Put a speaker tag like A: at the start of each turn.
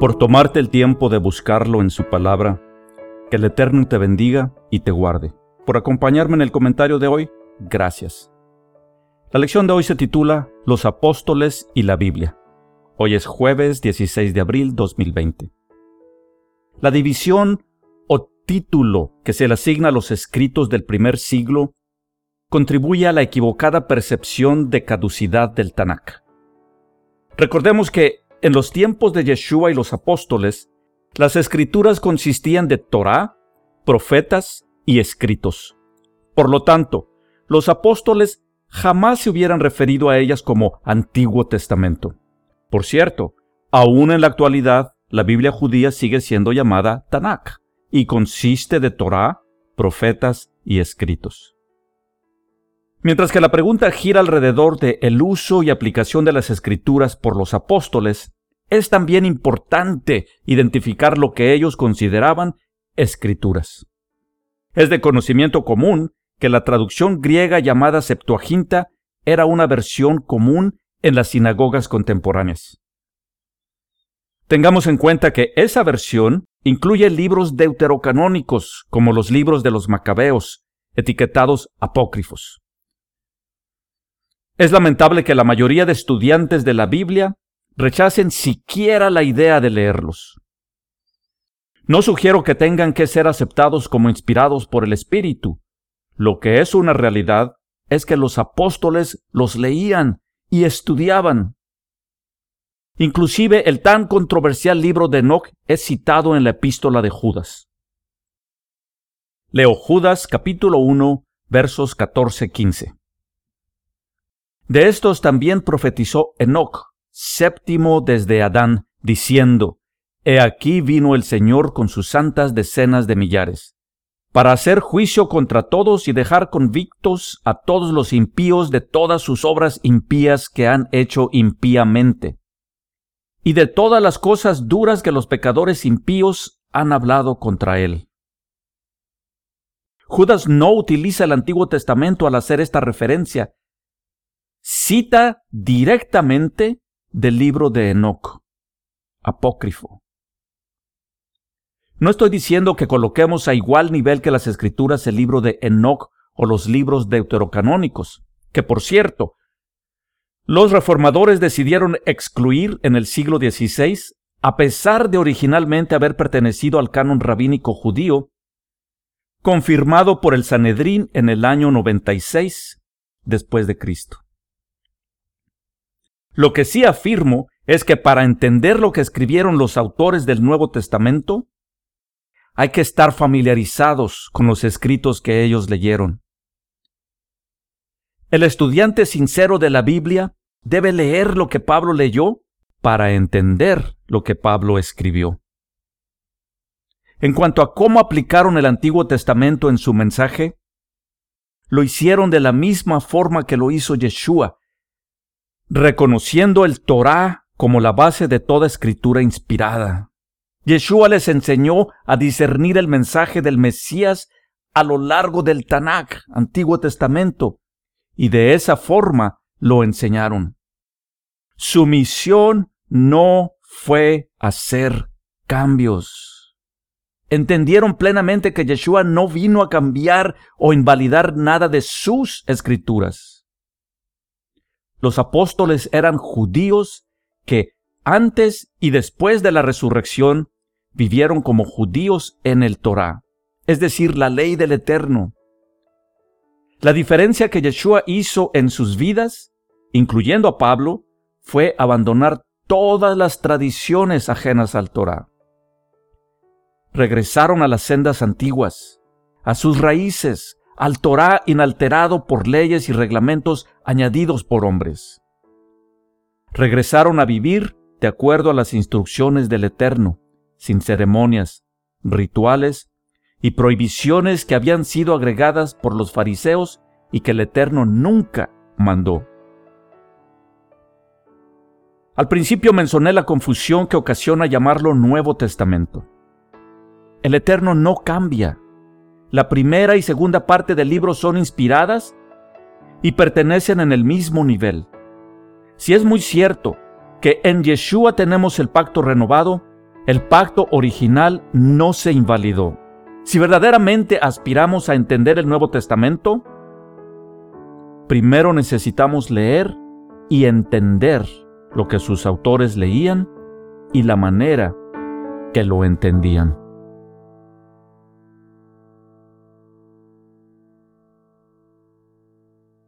A: por tomarte el tiempo de buscarlo en su palabra. Que el Eterno te bendiga y te guarde. Por acompañarme en el comentario de hoy, gracias. La lección de hoy se titula Los apóstoles y la Biblia. Hoy es jueves 16 de abril 2020. La división o título que se le asigna a los escritos del primer siglo contribuye a la equivocada percepción de caducidad del Tanakh. Recordemos que en los tiempos de Yeshua y los apóstoles, las escrituras consistían de Torah, profetas y escritos. Por lo tanto, los apóstoles jamás se hubieran referido a ellas como Antiguo Testamento. Por cierto, aún en la actualidad, la Biblia judía sigue siendo llamada Tanakh y consiste de Torah, profetas y escritos. Mientras que la pregunta gira alrededor de el uso y aplicación de las escrituras por los apóstoles, es también importante identificar lo que ellos consideraban escrituras. Es de conocimiento común que la traducción griega llamada Septuaginta era una versión común en las sinagogas contemporáneas. Tengamos en cuenta que esa versión incluye libros deuterocanónicos como los libros de los macabeos, etiquetados apócrifos. Es lamentable que la mayoría de estudiantes de la Biblia rechacen siquiera la idea de leerlos. No sugiero que tengan que ser aceptados como inspirados por el Espíritu. Lo que es una realidad es que los apóstoles los leían y estudiaban. Inclusive el tan controversial libro de Enoch es citado en la epístola de Judas. Leo Judas capítulo 1 versos 14-15. De estos también profetizó Enoc, séptimo desde Adán, diciendo, He aquí vino el Señor con sus santas decenas de millares, para hacer juicio contra todos y dejar convictos a todos los impíos de todas sus obras impías que han hecho impíamente, y de todas las cosas duras que los pecadores impíos han hablado contra él. Judas no utiliza el Antiguo Testamento al hacer esta referencia, cita directamente del libro de Enoch, apócrifo. No estoy diciendo que coloquemos a igual nivel que las escrituras el libro de Enoch o los libros deuterocanónicos, que por cierto, los reformadores decidieron excluir en el siglo XVI, a pesar de originalmente haber pertenecido al canon rabínico judío, confirmado por el Sanedrín en el año 96 después de Cristo. Lo que sí afirmo es que para entender lo que escribieron los autores del Nuevo Testamento, hay que estar familiarizados con los escritos que ellos leyeron. El estudiante sincero de la Biblia debe leer lo que Pablo leyó para entender lo que Pablo escribió. En cuanto a cómo aplicaron el Antiguo Testamento en su mensaje, lo hicieron de la misma forma que lo hizo Yeshua reconociendo el Torah como la base de toda escritura inspirada. Yeshua les enseñó a discernir el mensaje del Mesías a lo largo del Tanakh, Antiguo Testamento, y de esa forma lo enseñaron. Su misión no fue hacer cambios. Entendieron plenamente que Yeshua no vino a cambiar o invalidar nada de sus escrituras. Los apóstoles eran judíos que antes y después de la resurrección vivieron como judíos en el Torah, es decir, la ley del Eterno. La diferencia que Yeshua hizo en sus vidas, incluyendo a Pablo, fue abandonar todas las tradiciones ajenas al Torah. Regresaron a las sendas antiguas, a sus raíces, al Torah inalterado por leyes y reglamentos añadidos por hombres. Regresaron a vivir de acuerdo a las instrucciones del Eterno, sin ceremonias, rituales y prohibiciones que habían sido agregadas por los fariseos y que el Eterno nunca mandó. Al principio mencioné la confusión que ocasiona llamarlo Nuevo Testamento. El Eterno no cambia, la primera y segunda parte del libro son inspiradas y pertenecen en el mismo nivel. Si es muy cierto que en Yeshua tenemos el pacto renovado, El pacto original no se invalidó. Si verdaderamente aspiramos a entender el Nuevo Testamento, primero necesitamos leer y entender lo que sus autores leían y la manera que lo entendían.